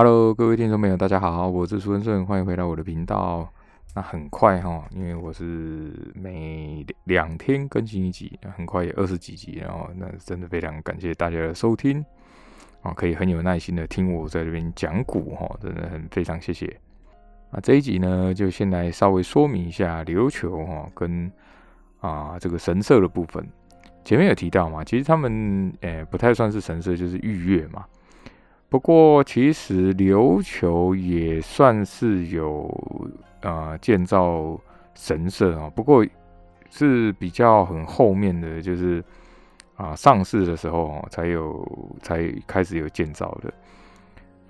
Hello，各位听众朋友，大家好，我是苏文顺，欢迎回到我的频道。那很快哈，因为我是每两天更新一集，很快也二十几集，然后那真的非常感谢大家的收听啊，可以很有耐心的听我在这边讲股哈，真的很非常谢谢。那这一集呢，就先来稍微说明一下琉球哈跟啊这个神社的部分。前面有提到嘛，其实他们诶不太算是神社，就是御月嘛。不过其实琉球也算是有呃建造神社啊，不过是比较很后面的就是啊上市的时候才有才开始有建造的。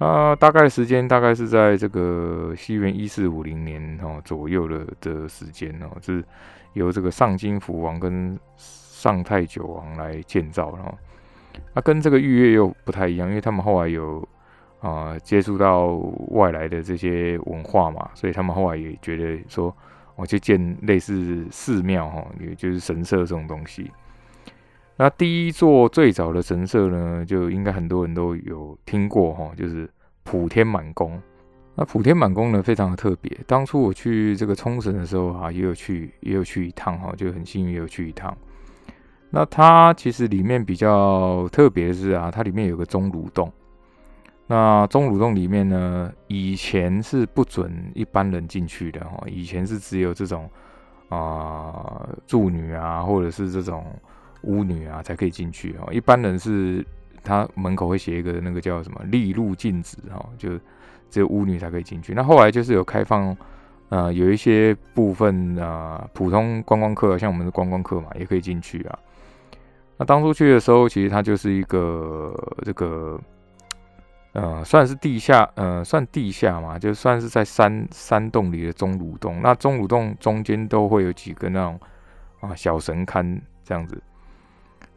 啊，大概时间大概是在这个西元一四五零年哦左右的的时间哦，是由这个上京福王跟上太久王来建造，然后，那跟这个御月又不太一样，因为他们后来有啊接触到外来的这些文化嘛，所以他们后来也觉得说，我去建类似寺庙哈，也就是神社这种东西。那第一座最早的神社呢，就应该很多人都有听过哈，就是普天满宫。那普天满宫呢，非常的特别。当初我去这个冲绳的时候啊，也有去，也有去一趟哈，就很幸运有去一趟。那它其实里面比较特别的是啊，它里面有个钟乳洞。那钟乳洞里面呢，以前是不准一般人进去的哈，以前是只有这种啊助女啊，或者是这种。巫女啊，才可以进去哦。一般人是，他门口会写一个那个叫什么“立入禁止”哈，就只有巫女才可以进去。那后来就是有开放，呃，有一些部分啊，普通观光客，像我们的观光客嘛，也可以进去啊。那当初去的时候，其实它就是一个这个，呃，算是地下，呃，算地下嘛，就算是在山山洞里的钟乳洞。那钟乳洞中间都会有几个那种啊小神龛这样子。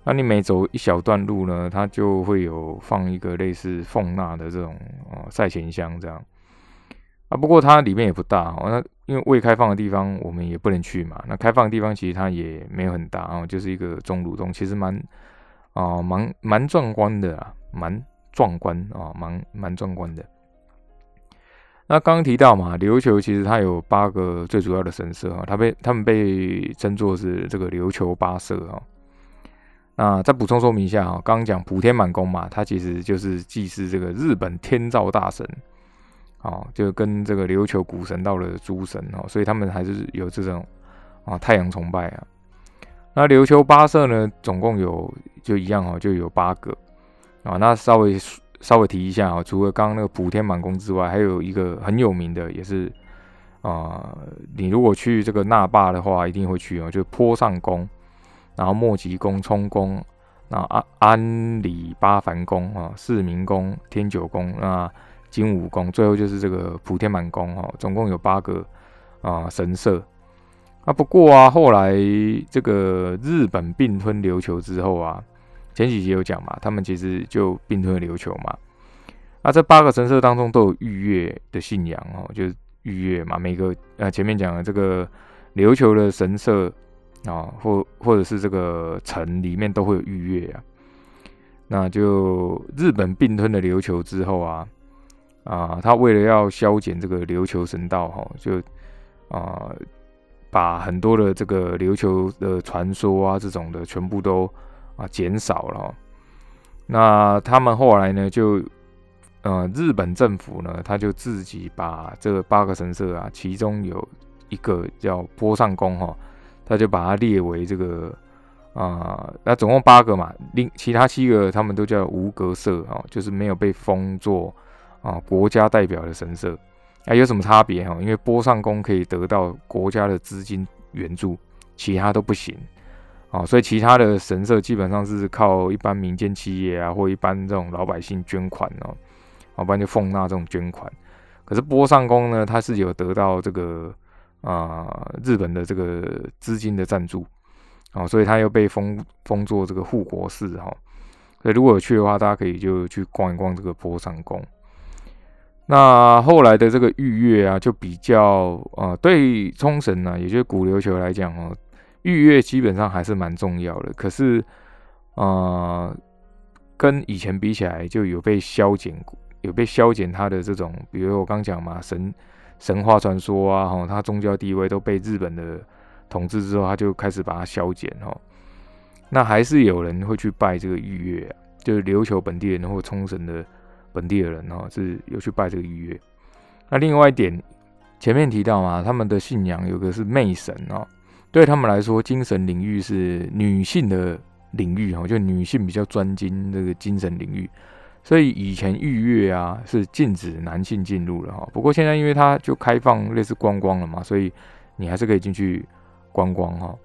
那你每走一小段路呢，它就会有放一个类似奉纳的这种啊赛前香这样啊。不过它里面也不大哦，那因为未开放的地方我们也不能去嘛。那开放的地方其实它也没有很大啊，就是一个钟乳洞，其实蛮啊蛮蛮壮观的啊，蛮壮观啊，蛮蛮壮观的。那刚刚提到嘛，琉球其实它有八个最主要的神社啊，它被他们被称作是这个琉球八社啊。那再补充说明一下哈，刚刚讲普天满宫嘛，它其实就是祭祀这个日本天照大神，哦，就跟这个琉球古神道的诸神哦，所以他们还是有这种啊太阳崇拜啊。那琉球八社呢，总共有就一样哦，就有八个啊。那稍微稍微提一下啊，除了刚刚那个普天满宫之外，还有一个很有名的，也是啊，你如果去这个那霸的话，一定会去哦，就坡上宫。然后莫吉宫、冲宫，那安安里八幡宫啊、四明宫、天九宫、那金武宫，最后就是这个普天满宫哦，总共有八个啊神社啊。不过啊，后来这个日本并吞琉球之后啊，前几集有讲嘛，他们其实就并吞了琉球嘛。啊这八个神社当中都有御月的信仰哦，就是御月嘛，每个呃前面讲的这个琉球的神社。啊，或或者是这个城里面都会有御月啊，那就日本并吞了琉球之后啊，啊，他为了要消减这个琉球神道哈，就啊把很多的这个琉球的传说啊这种的全部都啊减少了。那他们后来呢，就呃日本政府呢，他就自己把这八个神社啊，其中有一个叫波上宫哈。他就把它列为这个啊，那总共八个嘛，另其他七个他们都叫无格社啊，就是没有被封作啊国家代表的神社。啊，有什么差别哈？因为波上宫可以得到国家的资金援助，其他都不行啊。所以其他的神社基本上是靠一般民间企业啊，或一般这种老百姓捐款哦，要不然就奉纳这种捐款。可是波上宫呢，它是有得到这个。啊，日本的这个资金的赞助，啊，所以它又被封封作这个护国寺哈。所以如果有去的话，大家可以就去逛一逛这个波上宫。那后来的这个御月啊，就比较啊，对冲绳呢，也就是古琉球来讲哦，御月基本上还是蛮重要的。可是啊，跟以前比起来，就有被消减有被消减它的这种，比如我刚讲嘛，神神话传说啊，哈，他宗教地位都被日本的统治之后，他就开始把它消减哈。那还是有人会去拜这个玉月，就是琉球本地人或冲绳的本地的人哦，是有去拜这个玉月。那另外一点，前面提到嘛，他们的信仰有个是媚神哦，对他们来说，精神领域是女性的领域哈，就女性比较专精这个精神领域，所以以前玉月啊是禁止男性进入了哈。不过现在因为它就开放类似观光了嘛，所以你还是可以进去观光哈。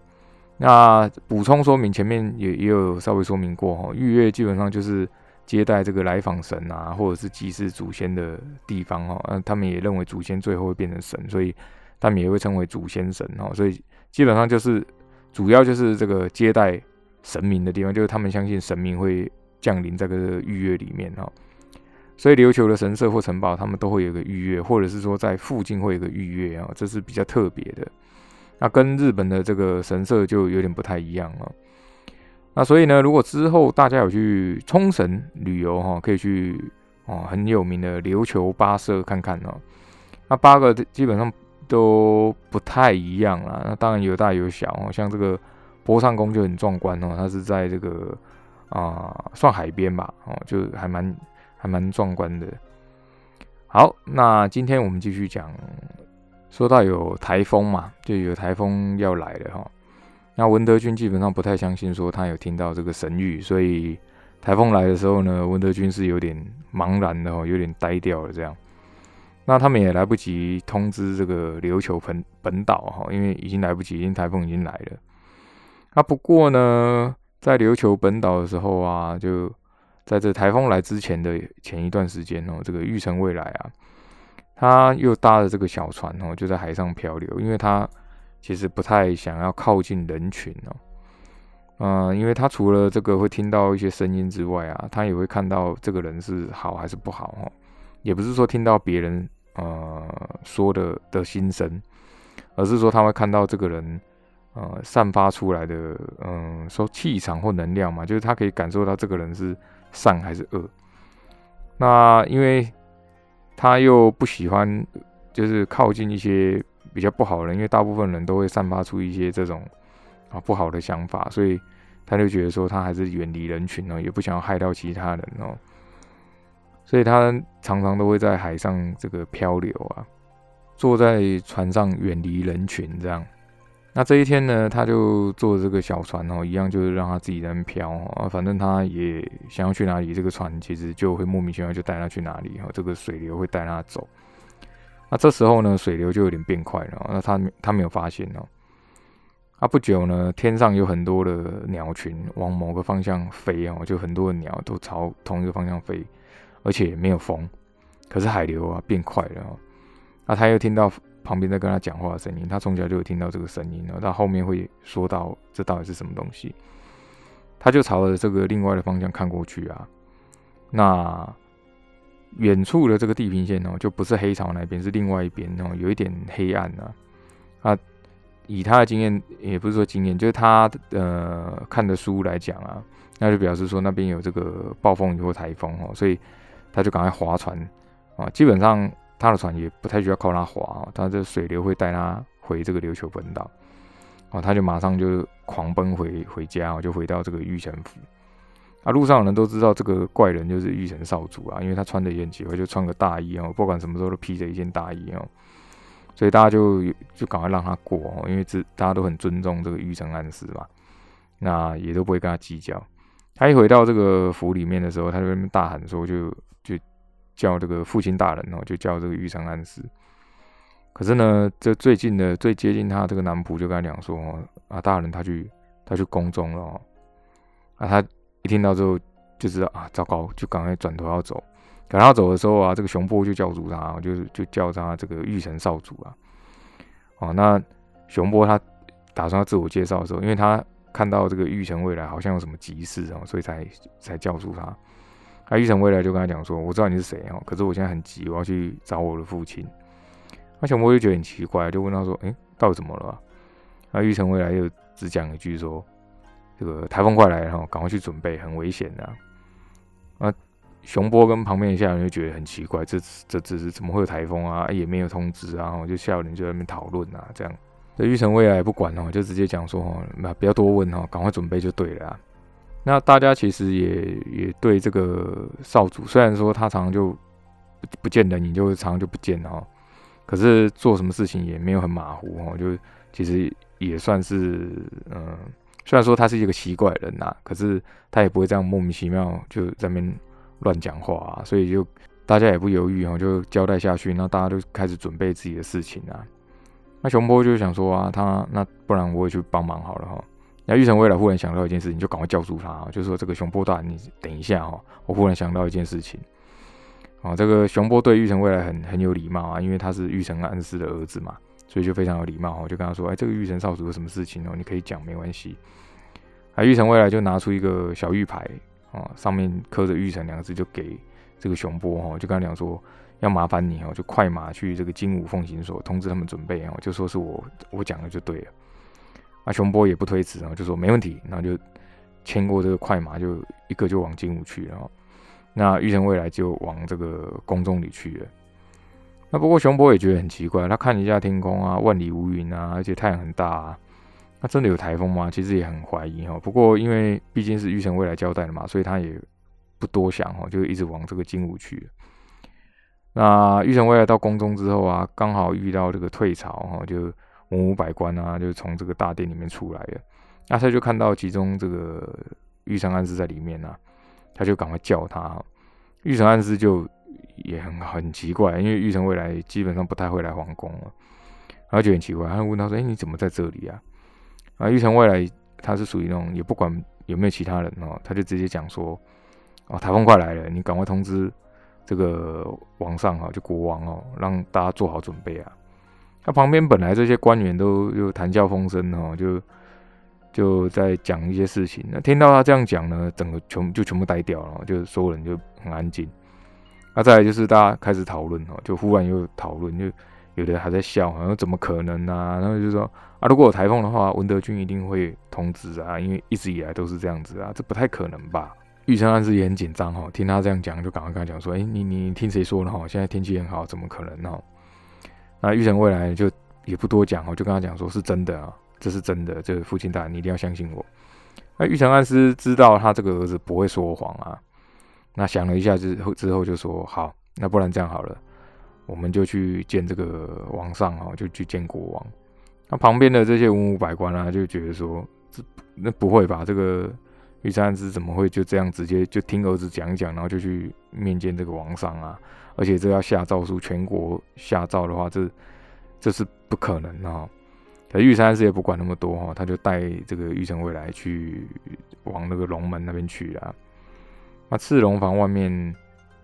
那补充说明，前面也也有稍微说明过哈，玉月基本上就是接待这个来访神啊，或者是祭祀祖先的地方哦。那他们也认为祖先最后会变成神，所以他们也会称为祖先神哦。所以基本上就是主要就是这个接待神明的地方，就是他们相信神明会降临在这个玉月里面哦。所以琉球的神社或城堡，他们都会有个玉月，或者是说在附近会有个玉月啊，这是比较特别的。那跟日本的这个神社就有点不太一样了。那所以呢，如果之后大家有去冲绳旅游哈，可以去哦很有名的琉球八社看看哦。那八个基本上都不太一样啦。那当然有大有小哦，像这个波上宫就很壮观哦，它是在这个啊算海边吧哦，就还蛮还蛮壮观的。好，那今天我们继续讲。说到有台风嘛，就有台风要来了哈。那文德军基本上不太相信说他有听到这个神谕，所以台风来的时候呢，文德军是有点茫然的哦，有点呆掉了这样。那他们也来不及通知这个琉球本本岛哈，因为已经来不及，因为台风已经来了。那不过呢，在琉球本岛的时候啊，就在这台风来之前的前一段时间哦，这个玉成未来啊。他又搭了这个小船哦，就在海上漂流，因为他其实不太想要靠近人群哦，嗯，因为他除了这个会听到一些声音之外啊，他也会看到这个人是好还是不好哦，也不是说听到别人呃说的的心声，而是说他会看到这个人呃散发出来的嗯说气场或能量嘛，就是他可以感受到这个人是善还是恶，那因为。他又不喜欢，就是靠近一些比较不好的，因为大部分人都会散发出一些这种啊不好的想法，所以他就觉得说他还是远离人群哦，也不想要害到其他人哦，所以他常常都会在海上这个漂流啊，坐在船上远离人群这样。那这一天呢，他就坐这个小船哦，一样就是让他自己在那漂哦，反正他也想要去哪里，这个船其实就会莫名其妙就带他去哪里哈，这个水流会带他走。那这时候呢，水流就有点变快了，那他他没有发现哦。啊，不久呢，天上有很多的鸟群往某个方向飞哦，就很多的鸟都朝同一个方向飞，而且没有风，可是海流啊变快了。那他又听到。旁边在跟他讲话的声音，他从小就有听到这个声音，然后他后面会说到这到底是什么东西，他就朝着这个另外的方向看过去啊，那远处的这个地平线哦，就不是黑潮那边，是另外一边哦，有一点黑暗啊。啊，以他的经验，也不是说经验，就是他呃看的书来讲啊，那就表示说那边有这个暴风雨或台风哦，所以他就赶快划船啊，基本上。他的船也不太需要靠他划哦，他这水流会带他回这个琉球本岛哦，他就马上就狂奔回回家哦，就回到这个玉城府啊。路上的人都知道这个怪人就是玉城少主啊，因为他穿的也很奇怪，就穿个大衣哦，不管什么时候都披着一件大衣哦，所以大家就就赶快让他过哦，因为这大家都很尊重这个玉城暗司嘛，那也都不会跟他计较。他一回到这个府里面的时候，他就那边大喊说就就。叫这个父亲大人哦，就叫这个玉成安师。可是呢，这最近的最接近他这个男仆就跟他讲说：“，啊，大人他去他去宫中了。”哦，啊，他一听到之后就知道啊，糟糕，就赶快转头要走。赶他走的时候啊，这个熊波就叫住他，就就叫他这个玉成少主啊。哦，那熊波他打算要自我介绍的时候，因为他看到这个玉成未来好像有什么急事哦，所以才才叫住他。那玉成未来就跟他讲说：“我知道你是谁哦，可是我现在很急，我要去找我的父亲。”那熊波就觉得很奇怪，就问他说：“哎，到底怎么了？”那玉成未来又只讲一句说：“这个台风快来然后，赶快去准备，很危险的。”啊，熊波跟旁边的下人就觉得很奇怪，这这这是怎么会有台风啊？也没有通知啊，就下人就在那边讨论啊，这样。这玉成未来不管哦，就直接讲说，那不要多问哦，赶快准备就对了。那大家其实也也对这个少主，虽然说他常常就不见人影，就常常就不见哦，可是做什么事情也没有很马虎哦，就其实也算是嗯，虽然说他是一个奇怪的人呐，可是他也不会这样莫名其妙就在那边乱讲话啊，所以就大家也不犹豫哦，就交代下去，那大家都开始准备自己的事情啊。那熊波就想说啊，他那不然我也去帮忙好了哈。那玉成未来忽然想到一件事情，就赶快叫住他，就说这个熊波大，你等一下哈，我忽然想到一件事情。啊，这个熊波对玉成未来很很有礼貌啊，因为他是玉成安师的儿子嘛，所以就非常有礼貌哦，就跟他说，哎，这个玉成少主有什么事情哦，你可以讲没关系。啊，玉成未来就拿出一个小玉牌啊，上面刻着玉成两个字，就给这个熊波哈，就跟他讲说。要麻烦你哦，就快马去这个金武奉行所通知他们准备哦，就说是我我讲的就对了。啊，熊波也不推辞哦，就说没问题，然后就牵过这个快马，就一个就往金武去了。那玉成未来就往这个宫中里去了。那不过熊波也觉得很奇怪，他看一下天空啊，万里无云啊，而且太阳很大啊，那真的有台风吗？其实也很怀疑哈。不过因为毕竟是玉成未来交代的嘛，所以他也不多想哈，就一直往这个金武去。那玉成未来到宫中之后啊，刚好遇到这个退潮哈，就文武百官啊，就从这个大殿里面出来了。那他就看到其中这个玉成安师在里面啊，他就赶快叫他。玉成安师就也很很奇怪，因为玉成未来基本上不太会来皇宫了，然后就很奇怪，他就问他说：“哎，你怎么在这里啊？”啊，玉成未来他是属于那种也不管有没有其他人哦，他就直接讲说：“哦，台风快来了，你赶快通知。”这个王上哈，就国王哦，让大家做好准备啊。他旁边本来这些官员都就谈笑风生哦，就就在讲一些事情。那听到他这样讲呢，整个全就全部呆掉了，就所有人就很安静。那再来就是大家开始讨论哦，就忽然又讨论，就有的还在笑，好像怎么可能啊？然后就说啊，如果有台风的话，文德军一定会通知啊，因为一直以来都是这样子啊，这不太可能吧？玉成安师也很紧张哈，听他这样讲，就赶快跟他讲说：“哎，你你听谁说的哈？现在天气很好，怎么可能呢？”那玉成未来就也不多讲哦，就跟他讲说：“是真的啊，这是真的，这个父亲大人你一定要相信我。”那玉成安师知道他这个儿子不会说谎啊，那想了一下之后之后就说：“好，那不然这样好了，我们就去见这个王上啊，就去见国王。”那旁边的这些文武百官啊，就觉得说：“这那不会吧？这个。”玉山之怎么会就这样直接就听儿子讲一讲，然后就去面见这个王上啊？而且这要下诏书，全国下诏的话，这这是不可能啊！可玉山师也不管那么多哈，他就带这个玉成未来去往那个龙门那边去啊。那赤龙房外面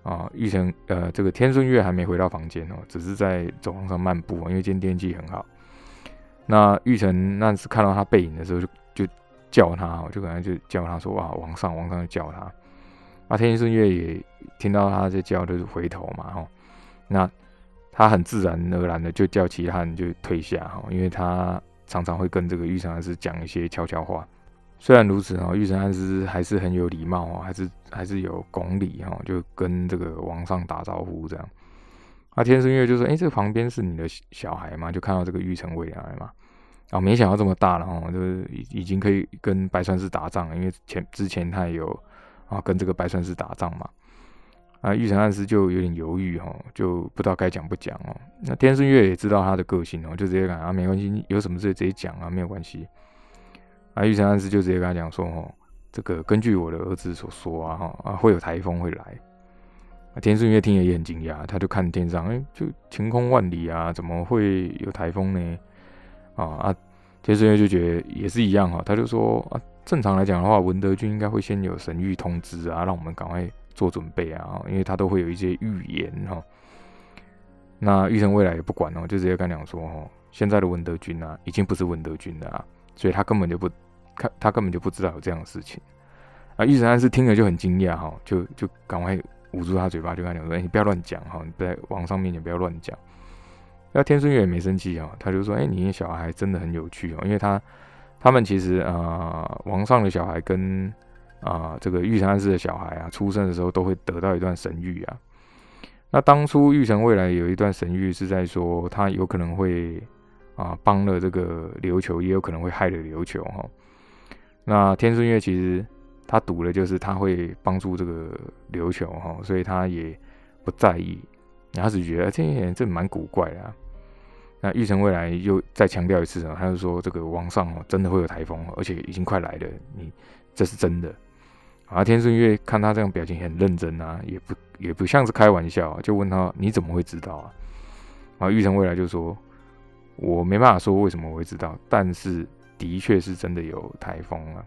啊，玉成呃，这个天顺月还没回到房间哦，只是在走廊上漫步，因为今天天气很好。那玉成那次看到他背影的时候就就。叫他，我就可能就叫他说啊，王上，王上就叫他。那，天顺月也听到他在叫，就是回头嘛，哈。那他很自然而然的就叫其他人就退下，哈，因为他常常会跟这个玉成安师讲一些悄悄话。虽然如此，哦，玉成安师还是很有礼貌，哦，还是还是有公礼，哈，就跟这个王上打招呼这样。啊，天顺月就说，哎，这个旁边是你的小孩吗？就看到这个玉成未来嘛。啊，没想到这么大了哦，就是已已经可以跟白川氏打仗了，因为前之前他也有啊跟这个白川氏打仗嘛。啊，玉成暗师就有点犹豫哈，就不知道该讲不讲哦。那天顺月也知道他的个性哦，就直接讲啊，没关系，有什么事直接讲啊，没有关系。啊，玉成暗师就直接跟他讲说哦，这个根据我的儿子所说啊哈啊会有台风会来。啊，天顺月听了也很惊讶，他就看天上，哎，就晴空万里啊，怎么会有台风呢？啊啊，天顺月就觉得也是一样哈，他就说啊，正常来讲的话，文德军应该会先有神谕通知啊，让我们赶快做准备啊，因为他都会有一些预言哈。那玉成未来也不管哦，就直接跟讲说哦，现在的文德军啊，已经不是文德军了啊，所以他根本就不看，他根本就不知道有这样的事情。啊，玉成安是听了就很惊讶哈，就就赶快捂住他嘴巴，就跟他讲说，你不要乱讲哈，你在网上面前不要乱讲。那天顺月也没生气啊，他就说：“哎，你的小孩真的很有趣哦，因为他他们其实啊，王上的小孩跟啊，这个玉成安氏的小孩啊，出生的时候都会得到一段神谕啊。那当初玉成未来有一段神谕是在说，他有可能会啊帮了这个琉球，也有可能会害了琉球哈。那天顺月其实他赌的就是他会帮助这个琉球哈，所以他也不在意，他只觉得这些人这蛮古怪的。那玉成未来又再强调一次啊，他就说这个王上哦真的会有台风，而且已经快来了，你这是真的。啊，天顺月看他这样表情很认真啊，也不也不像是开玩笑，就问他你怎么会知道啊？啊，玉成未来就说，我没办法说为什么我会知道，但是的确是真的有台风啊。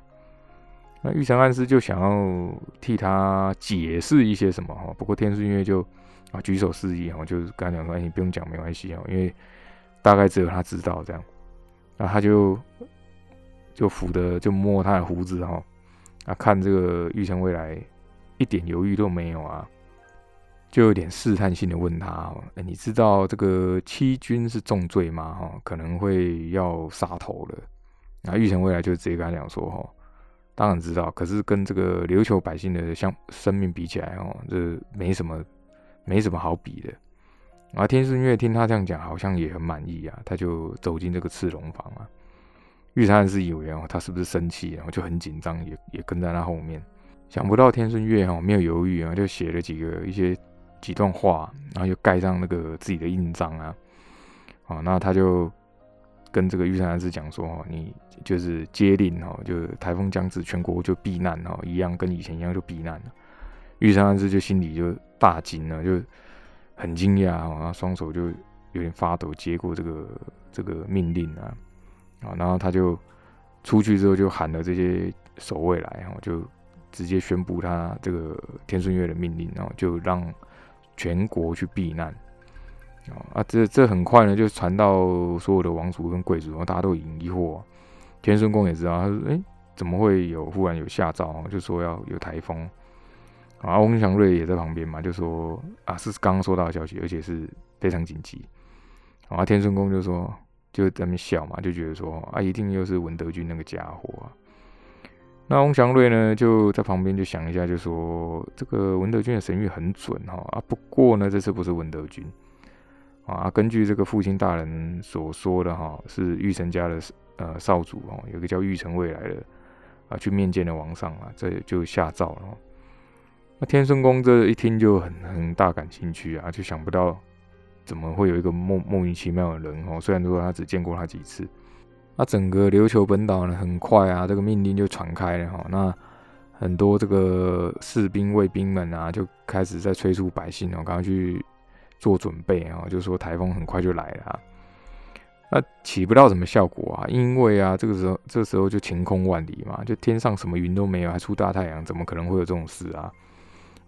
那玉成暗示就想要替他解释一些什么哈，不过天树音乐就啊举手示意哈，就是跟他讲说，你不用讲没关系哦，因为。大概只有他知道这样，那他就就抚的就摸他的胡子哈，啊看这个玉成未来一点犹豫都没有啊，就有点试探性的问他，哎你知道这个欺君是重罪吗？哈可能会要杀头了。那玉成未来就直接跟他讲说，哈当然知道，可是跟这个琉球百姓的相生命比起来哦，这没什么没什么好比的。啊，天顺月听他这样讲，好像也很满意啊，他就走进这个赤龙房啊。玉山是以为哦，他是不是生气，然后就很紧张，也也跟在他后面。想不到天顺月哈没有犹豫啊，就写了几个一些几段话，然后又盖上那个自己的印章啊。啊，那他就跟这个玉山安师讲说哦，你就是接令哦，就台风将至，全国就避难哦，一样跟以前一样就避难了。玉山安师就心里就大惊了，就。很惊讶啊，然后双手就有点发抖，接过这个这个命令啊，啊，然后他就出去之后就喊了这些守卫来，然后就直接宣布他这个天顺月的命令，然后就让全国去避难啊，这这很快呢就传到所有的王族跟贵族，然后大家都很疑惑，天顺宫也知道，他说，哎，怎么会有忽然有下诏，就说要有台风。啊，翁祥瑞也在旁边嘛，就说啊，是刚刚收到消息，而且是非常紧急。啊，天顺公就说就在那边笑嘛，就觉得说啊，一定又是文德军那个家伙啊。那翁祥瑞呢，就在旁边就想一下，就说这个文德军的神谕很准哈啊，不过呢，这次不是文德军啊，根据这个父亲大人所说的哈，是玉成家的呃少主哦，有个叫玉成未来的啊，去面见了王上啊，这就下诏了。那天顺宫这一听就很很大感兴趣啊，就想不到怎么会有一个莫莫名其妙的人哦。虽然说他只见过他几次，那整个琉球本岛呢，很快啊，这个命令就传开了哈。那很多这个士兵卫兵们啊，就开始在催促百姓哦，赶快去做准备啊，就说台风很快就来了。那起不到什么效果啊，因为啊，这个时候这时候就晴空万里嘛，就天上什么云都没有，还出大太阳，怎么可能会有这种事啊？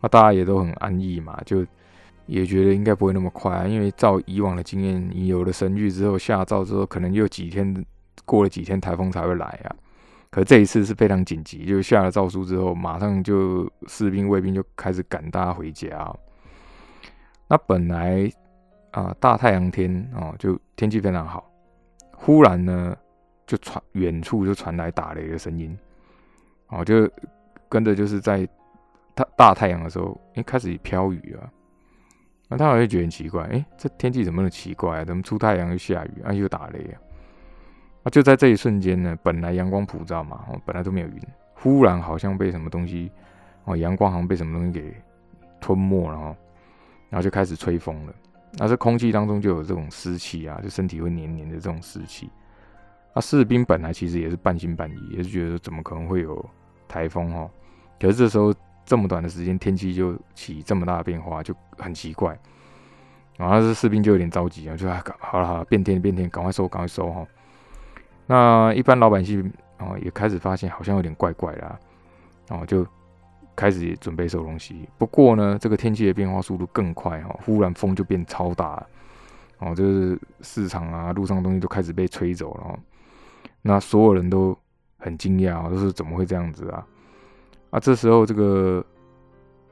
那大家也都很安逸嘛，就也觉得应该不会那么快啊，因为照以往的经验，你有了神谕之后下诏之后，可能又几天过了几天台风才会来啊。可这一次是非常紧急，就下了诏书之后，马上就士兵卫兵就开始赶大家回家。那本来啊大太阳天哦，就天气非常好，忽然呢就传远处就传来打雷的声音，哦就跟着就是在。大大太阳的时候，哎，开始飘雨啊，那他好像觉得很奇怪，哎，这天气怎么那么奇怪啊？怎么出太阳又下雨啊，又打雷啊？就在这一瞬间呢，本来阳光普照嘛，哦，本来都没有云，忽然好像被什么东西，哦，阳光好像被什么东西给吞没了，哦，然后就开始吹风了。那这空气当中就有这种湿气啊，就身体会黏黏的这种湿气。那士兵本来其实也是半信半疑，也是觉得怎么可能会有台风哦？可是这时候。这么短的时间，天气就起这么大的变化，就很奇怪。然后这士兵就有点着急啊，就啊，好了好了，变天变天，赶快收赶快收哈。那一般老百姓啊，也开始发现好像有点怪怪的，然后就开始准备收东西。不过呢，这个天气的变化速度更快哈，忽然风就变超大了，哦，就是市场啊，路上东西都开始被吹走了。那所有人都很惊讶，都是怎么会这样子啊？啊，这时候这个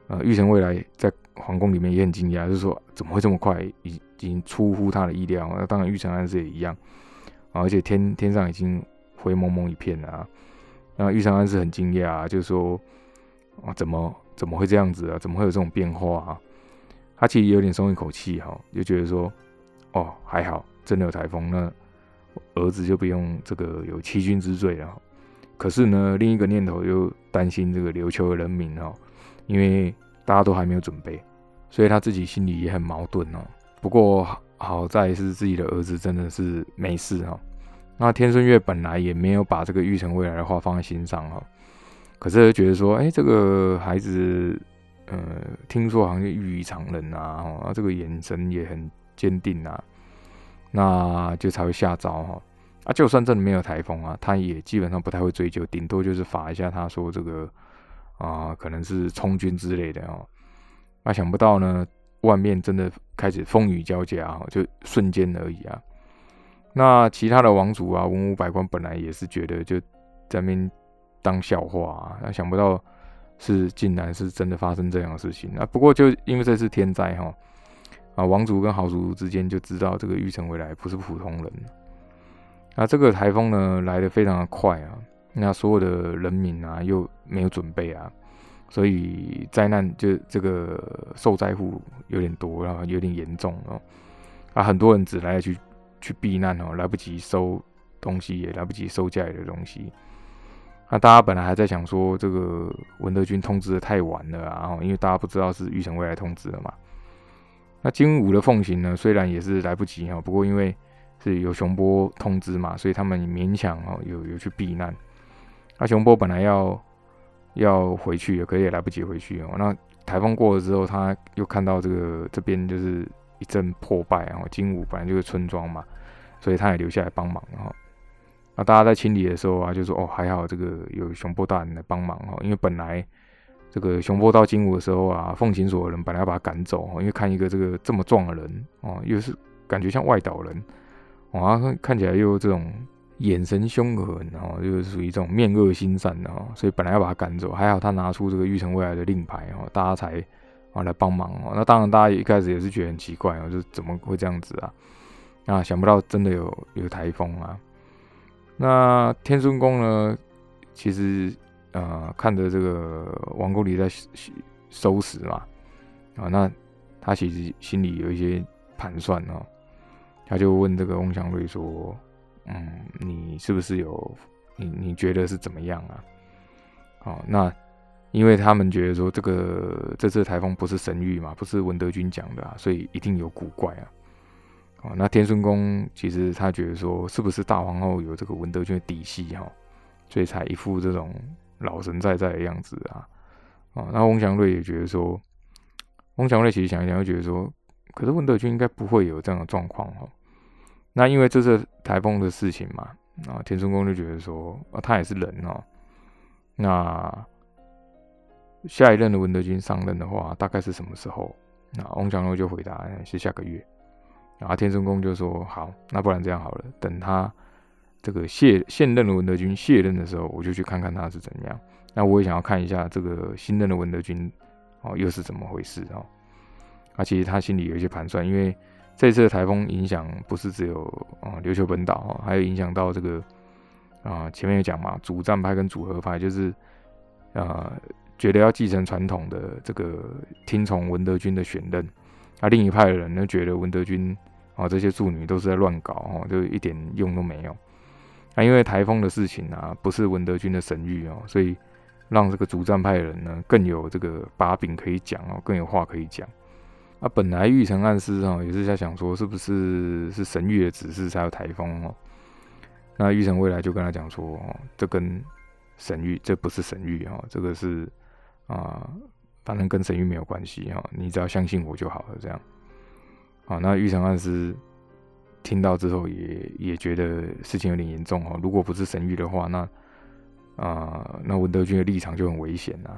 呃，玉成未来在皇宫里面也很惊讶，就是说怎么会这么快，已已经出乎他的意料。那当然，玉成安师也一样而且天天上已经灰蒙蒙一片了啊。那玉成安是很惊讶，啊就说啊，怎么怎么会这样子啊？怎么会有这种变化啊？他其实有点松一口气哈，就觉得说，哦，还好，真的有台风，那儿子就不用这个有欺君之罪了。可是呢，另一个念头又担心这个琉球的人民哦，因为大家都还没有准备，所以他自己心里也很矛盾哦。不过好在是自己的儿子真的是没事哈。那天顺月本来也没有把这个玉成未来的话放在心上哈，可是觉得说，哎，这个孩子。呃，听说好像异于常人啊，哦，这个眼神也很坚定啊，那就才会下招哈。啊，就算真的没有台风啊，他也基本上不太会追究，顶多就是罚一下他说这个啊，可能是充军之类的哦。那想不到呢，外面真的开始风雨交加，就瞬间而已啊。那其他的王族啊，文武百官本来也是觉得就在那边当笑话啊，那想不到。是，竟然是真的发生这样的事情啊！不过就因为这次天灾哈，啊，王族跟豪族之间就知道这个玉成回来不是普通人。那这个台风呢来的非常的快啊，那所有的人民啊又没有准备啊，所以灾难就这个受灾户有点多，然后有点严重哦。啊，很多人只来得及去避难哦，来不及收东西，也来不及收家里的东西。那大家本来还在想说，这个文德军通知的太晚了啊，因为大家不知道是玉成未来通知了嘛。那金武的奉行呢，虽然也是来不及哈，不过因为是有熊波通知嘛，所以他们勉强哦有有去避难。那熊波本来要要回去，可也来不及回去哦。那台风过了之后，他又看到这个这边就是一阵破败啊，金武本来就是村庄嘛，所以他也留下来帮忙哈。那大家在清理的时候啊，就说哦还好这个有熊波大人来帮忙哈，因为本来这个熊波到金武的时候啊，奉行所的人本来要把他赶走，因为看一个这个这么壮的人哦，又是感觉像外岛人，哇，看起来又这种眼神凶狠，然后就是属于这种面恶心善的哈，所以本来要把他赶走，还好他拿出这个玉成未来的令牌哦，大家才啊来帮忙哦。那当然大家一开始也是觉得很奇怪哦，就怎么会这样子啊？啊，想不到真的有有台风啊！那天孙公呢？其实，呃，看着这个王宫里在收拾嘛，啊，那他其实心里有一些盘算哦，他就问这个翁祥瑞说：“嗯，你是不是有你你觉得是怎么样啊？”好，那因为他们觉得说这个这次台风不是神谕嘛，不是文德军讲的啊，所以一定有古怪啊。哦，那天孙公其实他觉得说，是不是大皇后有这个文德军的底细哈，所以才一副这种老神在在的样子啊。哦，那翁祥瑞也觉得说，翁祥瑞其实想一想，又觉得说，可是文德军应该不会有这样的状况哈。那因为这次台风的事情嘛，啊，天孙公就觉得说，啊，他也是人哦。那下一任的文德军上任的话，大概是什么时候？那翁祥瑞就回答是下个月。然后天孙公就说：“好，那不然这样好了，等他这个卸现任的文德军卸任的时候，我就去看看他是怎样。那我也想要看一下这个新任的文德军哦，又是怎么回事哦。啊，其实他心里有一些盘算，因为这次的台风影响不是只有啊琉球本岛哦，还有影响到这个啊前面有讲嘛，主战派跟主合派，就是啊觉得要继承传统的这个听从文德军的选任。”那另一派的人呢，觉得文德军啊这些庶女都是在乱搞哦，就一点用都没有。那因为台风的事情啊，不是文德军的神谕哦，所以让这个主战派人呢更有这个把柄可以讲哦，更有话可以讲。那本来玉成暗示哦，也是在想说，是不是是神谕的指示才有台风哦？那玉成未来就跟他讲说，哦，这跟神谕这不是神谕哦，这个是啊。反正跟神谕没有关系哈，你只要相信我就好了。这样，好，那玉成暗师听到之后也也觉得事情有点严重哦。如果不是神谕的话，那啊，那文德军的立场就很危险呐。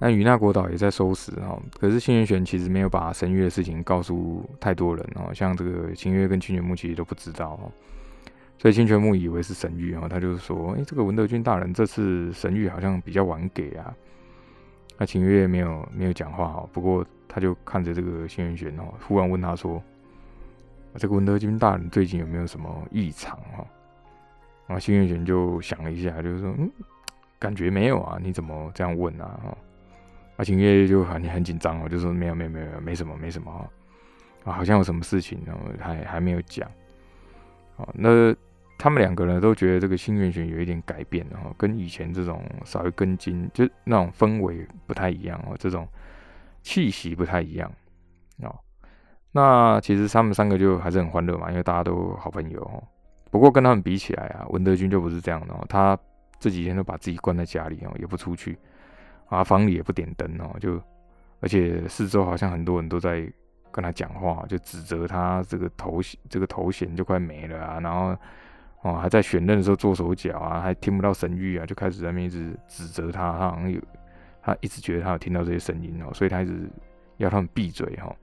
那与那国岛也在收拾哈，可是新元玄其实没有把神谕的事情告诉太多人哦，像这个秦月跟清泉木其实都不知道哦，所以清泉木以为是神谕哦，他就说：哎，这个文德军大人这次神谕好像比较晚给啊。那秦月没有没有讲话哈，不过他就看着这个新元玄哦，忽然问他说：“这个文德军大人最近有没有什么异常哈？”然后新元玄就想了一下，就是说：“嗯，感觉没有啊，你怎么这样问啊？”哈，啊，秦月就很很紧张哦，就说没有没有没有没什么没什么啊，好像有什么事情，然后还还没有讲。哦，那他们两个人都觉得这个新元玄有一点改变哦，跟以前这种稍微跟筋，就那种氛围不太一样哦，这种气息不太一样哦。那其实他们三个就还是很欢乐嘛，因为大家都好朋友哦。不过跟他们比起来啊，文德军就不是这样的哦，他这几天都把自己关在家里哦，也不出去。啊，房里也不点灯哦，就而且四周好像很多人都在跟他讲话，就指责他这个头衔这个头衔就快没了啊，然后哦还在选任的时候做手脚啊，还听不到神谕啊，就开始在那边一直指责他，他好像有他一直觉得他有听到这些声音哦，所以他一直要他们闭嘴哈，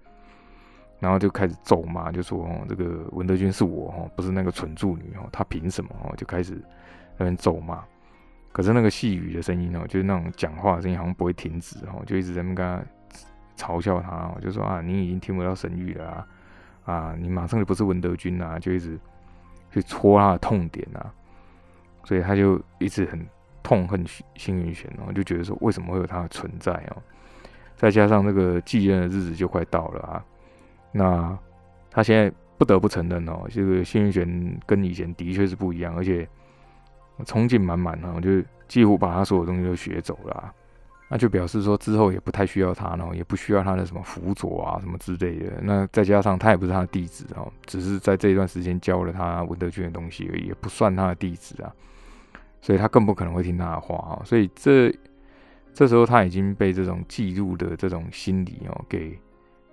然后就开始咒骂，就说哦这个文德军是我哦，不是那个蠢助女哦，他凭什么哦，就开始那边咒骂。可是那个细语的声音哦，就是那种讲话的声音，好像不会停止哦，就一直在那边跟他嘲笑他哦，就说啊，你已经听不到神谕了啊，啊，你马上就不是文德军啊，就一直去戳他的痛点啊，所以他就一直很痛恨星云玄哦，就觉得说为什么会有他的存在哦，再加上这个继任的日子就快到了啊，那他现在不得不承认哦，这个星云玄跟以前的确是不一样，而且。冲劲满满哈，就几乎把他所有东西都学走了，那就表示说之后也不太需要他然后，也不需要他的什么辅佐啊什么之类的。那再加上他也不是他的弟子哦，只是在这一段时间教了他文德军的东西而已，也不算他的弟子啊，所以他更不可能会听他的话啊。所以这这时候他已经被这种嫉妒的这种心理哦给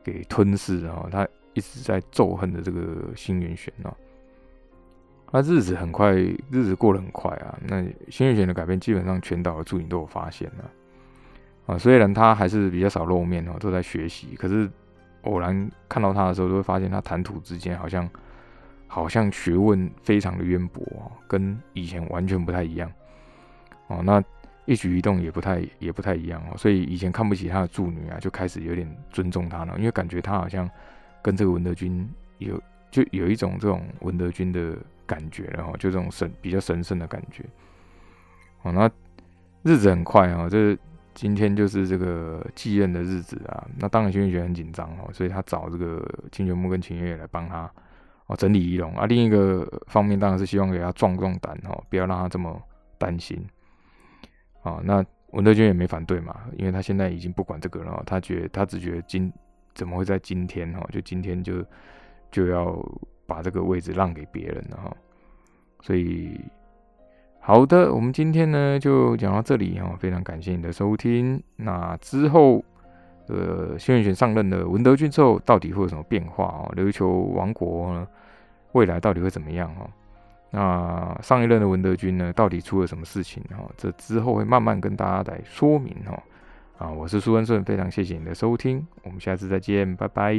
给吞噬了，他一直在咒恨的这个新元玄哦。那日子很快，日子过得很快啊。那新元玄的改变，基本上全岛的助理都有发现了啊。啊虽然他还是比较少露面哦，都在学习，可是偶然看到他的时候，都会发现他谈吐之间好像好像学问非常的渊博哦，跟以前完全不太一样哦。那一举一动也不太也不太一样哦。所以以前看不起他的助女啊，就开始有点尊重他了，因为感觉他好像跟这个文德军有就有一种这种文德军的。感觉，然后就这种神比较神圣的感觉，哦，那日子很快啊，这今天就是这个继任的日子啊，那当然新月觉得很紧张哦，所以他找这个金泉木跟秦月来帮他哦整理仪容啊。另一个方面当然是希望给他壮壮胆哦，不要让他这么担心啊。那文德军也没反对嘛，因为他现在已经不管这个了，他觉得他只觉得今怎么会在今天哦，就今天就就要。把这个位置让给别人了哈，所以好的，我们今天呢就讲到这里哈，非常感谢你的收听。那之后，呃，新元玄上任的文德军之后，到底会有什么变化哦？琉球王国呢，未来到底会怎么样哦？那上一任的文德军呢，到底出了什么事情哈？这之后会慢慢跟大家来说明哈。啊，我是苏恩顺，非常谢谢你的收听，我们下次再见，拜拜。